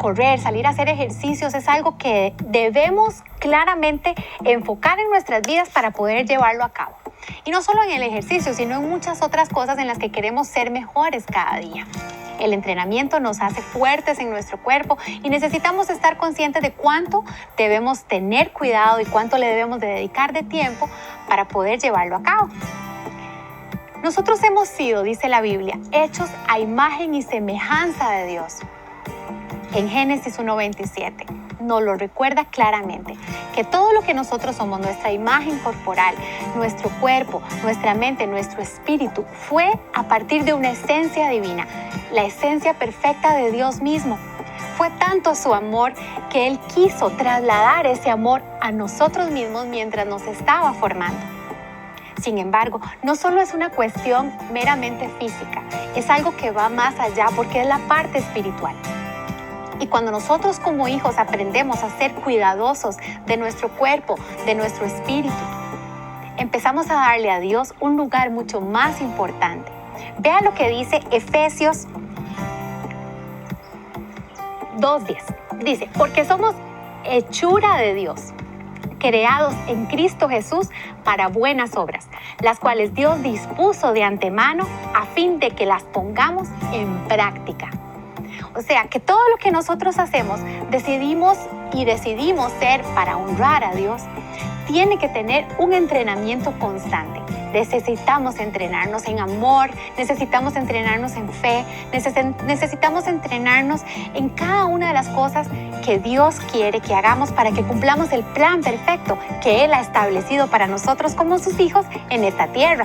correr, salir a hacer ejercicios es algo que debemos claramente enfocar en nuestras vidas para poder llevarlo a cabo. Y no solo en el ejercicio, sino en muchas otras cosas en las que queremos ser mejores cada día. El entrenamiento nos hace fuertes en nuestro cuerpo y necesitamos estar conscientes de cuánto debemos tener cuidado y cuánto le debemos de dedicar de tiempo para poder llevarlo a cabo. Nosotros hemos sido, dice la Biblia, hechos a imagen y semejanza de Dios. En Génesis 1.27 nos lo recuerda claramente, que todo lo que nosotros somos, nuestra imagen corporal, nuestro cuerpo, nuestra mente, nuestro espíritu, fue a partir de una esencia divina, la esencia perfecta de Dios mismo. Fue tanto su amor que Él quiso trasladar ese amor a nosotros mismos mientras nos estaba formando. Sin embargo, no solo es una cuestión meramente física, es algo que va más allá porque es la parte espiritual. Y cuando nosotros como hijos aprendemos a ser cuidadosos de nuestro cuerpo, de nuestro espíritu, empezamos a darle a Dios un lugar mucho más importante. Vea lo que dice Efesios 2.10. Dice, porque somos hechura de Dios creados en Cristo Jesús para buenas obras, las cuales Dios dispuso de antemano a fin de que las pongamos en práctica. O sea, que todo lo que nosotros hacemos, decidimos y decidimos ser para honrar a Dios, tiene que tener un entrenamiento constante. Necesitamos entrenarnos en amor, necesitamos entrenarnos en fe, necesitamos entrenarnos en cada una de las cosas que Dios quiere que hagamos para que cumplamos el plan perfecto que Él ha establecido para nosotros como sus hijos en esta tierra.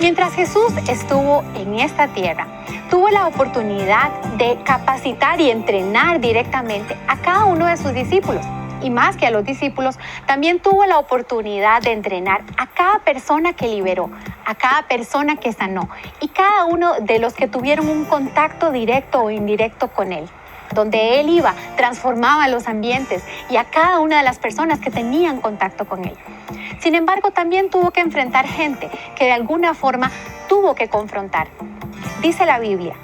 Mientras Jesús estuvo en esta tierra, tuvo la oportunidad de capacitar y entrenar directamente a cada uno de sus discípulos y más que a los discípulos, también tuvo la oportunidad de entrenar a cada persona que liberó, a cada persona que sanó y cada uno de los que tuvieron un contacto directo o indirecto con él. Donde él iba, transformaba los ambientes y a cada una de las personas que tenían contacto con él. Sin embargo, también tuvo que enfrentar gente que de alguna forma tuvo que confrontar. Dice la Biblia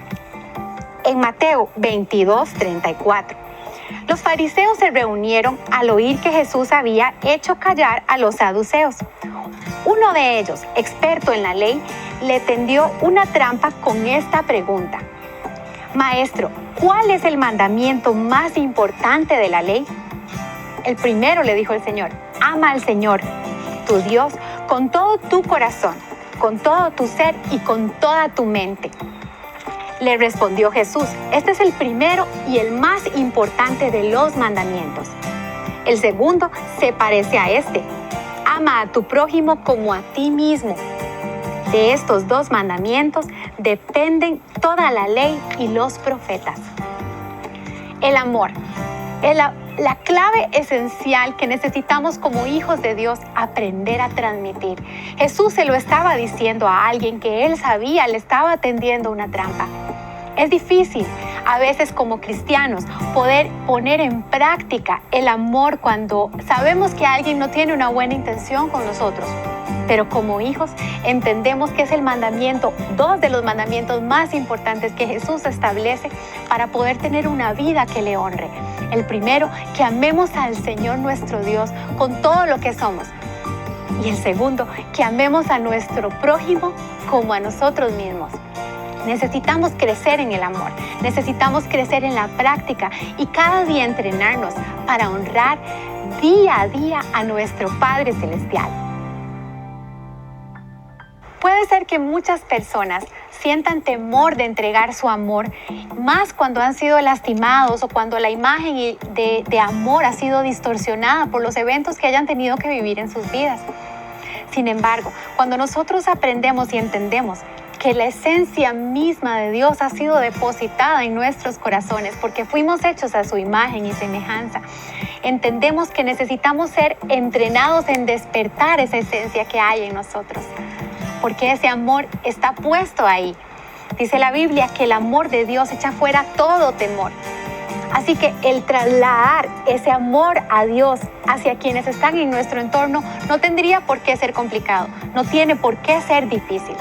en Mateo 22, 34. Los fariseos se reunieron al oír que Jesús había hecho callar a los saduceos. Uno de ellos, experto en la ley, le tendió una trampa con esta pregunta. Maestro, ¿cuál es el mandamiento más importante de la ley? El primero, le dijo el Señor, ama al Señor, tu Dios, con todo tu corazón, con todo tu ser y con toda tu mente. Le respondió Jesús, este es el primero y el más importante de los mandamientos. El segundo se parece a este. Ama a tu prójimo como a ti mismo. De estos dos mandamientos dependen toda la ley y los profetas. El amor. la, la clave esencial que necesitamos como hijos de Dios aprender a transmitir. Jesús se lo estaba diciendo a alguien que él sabía le estaba tendiendo una trampa. Es difícil a veces como cristianos poder poner en práctica el amor cuando sabemos que alguien no tiene una buena intención con nosotros. Pero como hijos entendemos que es el mandamiento, dos de los mandamientos más importantes que Jesús establece para poder tener una vida que le honre. El primero, que amemos al Señor nuestro Dios con todo lo que somos. Y el segundo, que amemos a nuestro prójimo como a nosotros mismos. Necesitamos crecer en el amor, necesitamos crecer en la práctica y cada día entrenarnos para honrar día a día a nuestro Padre Celestial. Puede ser que muchas personas sientan temor de entregar su amor, más cuando han sido lastimados o cuando la imagen de, de, amor ha sido distorsionada por los eventos que hayan tenido que vivir en sus vidas. Sin embargo, cuando nosotros aprendemos y entendemos que la esencia misma de Dios ha sido depositada en nuestros corazones porque fuimos hechos a su imagen y semejanza. Entendemos que necesitamos ser entrenados en despertar esa esencia que hay en nosotros, porque ese amor está puesto ahí. Dice la Biblia que el amor de Dios echa fuera todo temor. Así que el trasladar ese amor a Dios hacia quienes están en nuestro entorno no tendría por qué ser complicado, no tiene por qué ser difícil.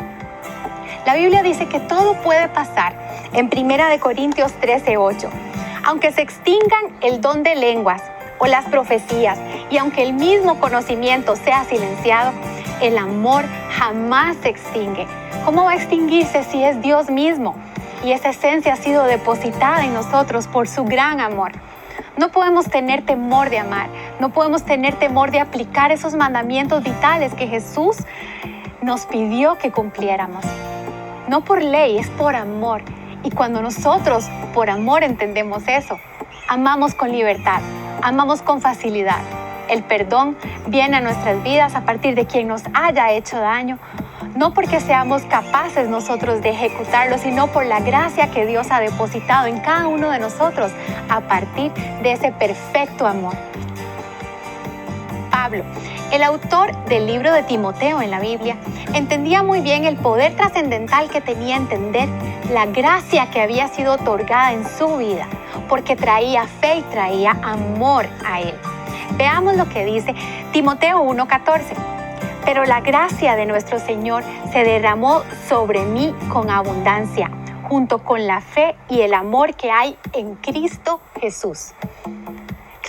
La Biblia dice que todo puede pasar en 1 Corintios 13, 8. Aunque se extingan el don de lenguas o las profecías, y aunque el mismo conocimiento sea silenciado, el amor jamás se extingue. ¿Cómo va a extinguirse si es Dios mismo? Y esa esencia ha sido depositada en nosotros por su gran amor. No podemos tener temor de amar, no podemos tener temor de aplicar esos mandamientos vitales que Jesús nos pidió que cumpliéramos. No por ley, es por amor. Y cuando nosotros por amor entendemos eso, amamos con libertad, amamos con facilidad. El perdón viene a nuestras vidas a partir de quien nos haya hecho daño, no porque seamos capaces nosotros de ejecutarlo, sino por la gracia que Dios ha depositado en cada uno de nosotros a partir de ese perfecto amor. Pablo, el autor del libro de Timoteo en la Biblia, entendía muy bien el poder trascendental que tenía entender la gracia que había sido otorgada en su vida, porque traía fe y traía amor a él. Veamos lo que dice Timoteo 1:14 pero la gracia de nuestro Señor se derramó sobre mí con abundancia, junto con la fe y el amor que hay en Cristo Jesús.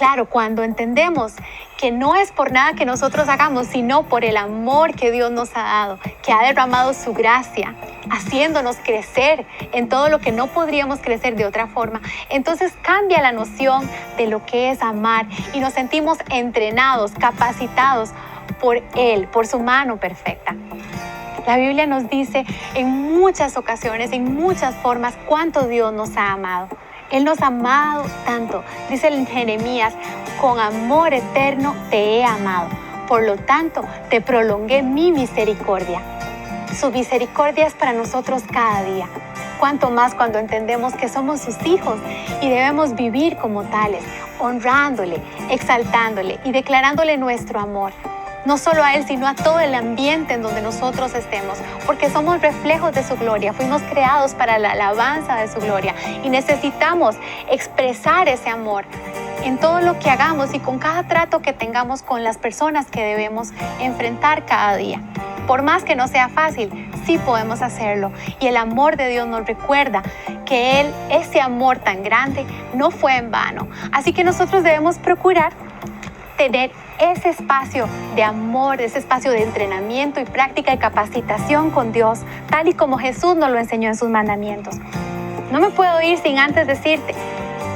Claro, cuando entendemos que no es por nada que nosotros hagamos, sino por el amor que Dios nos ha dado, que ha derramado su gracia, haciéndonos crecer en todo lo que no podríamos crecer de otra forma, entonces cambia la noción de lo que es amar y nos sentimos entrenados, capacitados por Él, por su mano perfecta. La Biblia nos dice en muchas ocasiones, en muchas formas, cuánto Dios nos ha amado. Él nos ha amado tanto. Dice en Jeremías, con amor eterno te he amado. Por lo tanto, te prolongué mi misericordia. Su misericordia es para nosotros cada día. Cuanto más cuando entendemos que somos sus hijos y debemos vivir como tales, honrándole, exaltándole y declarándole nuestro amor no solo a Él, sino a todo el ambiente en donde nosotros estemos, porque somos reflejos de su gloria, fuimos creados para la alabanza de su gloria y necesitamos expresar ese amor en todo lo que hagamos y con cada trato que tengamos con las personas que debemos enfrentar cada día. Por más que no sea fácil, sí podemos hacerlo. Y el amor de Dios nos recuerda que Él, ese amor tan grande, no fue en vano. Así que nosotros debemos procurar tener ese espacio de amor, ese espacio de entrenamiento y práctica y capacitación con Dios, tal y como Jesús nos lo enseñó en sus mandamientos. No me puedo ir sin antes decirte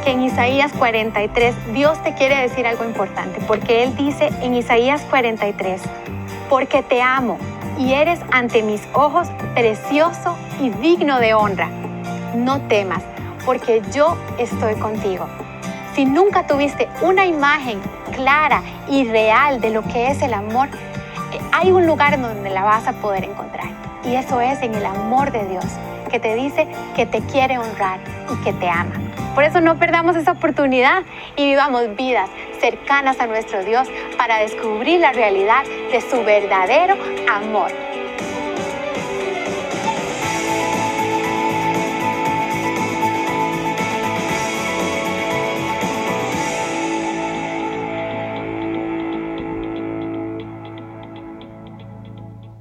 que en Isaías 43 Dios te quiere decir algo importante, porque Él dice en Isaías 43, porque te amo y eres ante mis ojos precioso y digno de honra. No temas, porque yo estoy contigo. Si nunca tuviste una imagen clara y real de lo que es el amor, eh, hay un lugar donde la vas a poder encontrar. Y eso es en el amor de Dios, que te dice que te quiere honrar y que te ama. Por eso no perdamos esa oportunidad y vivamos vidas cercanas a nuestro Dios para descubrir la realidad de su verdadero amor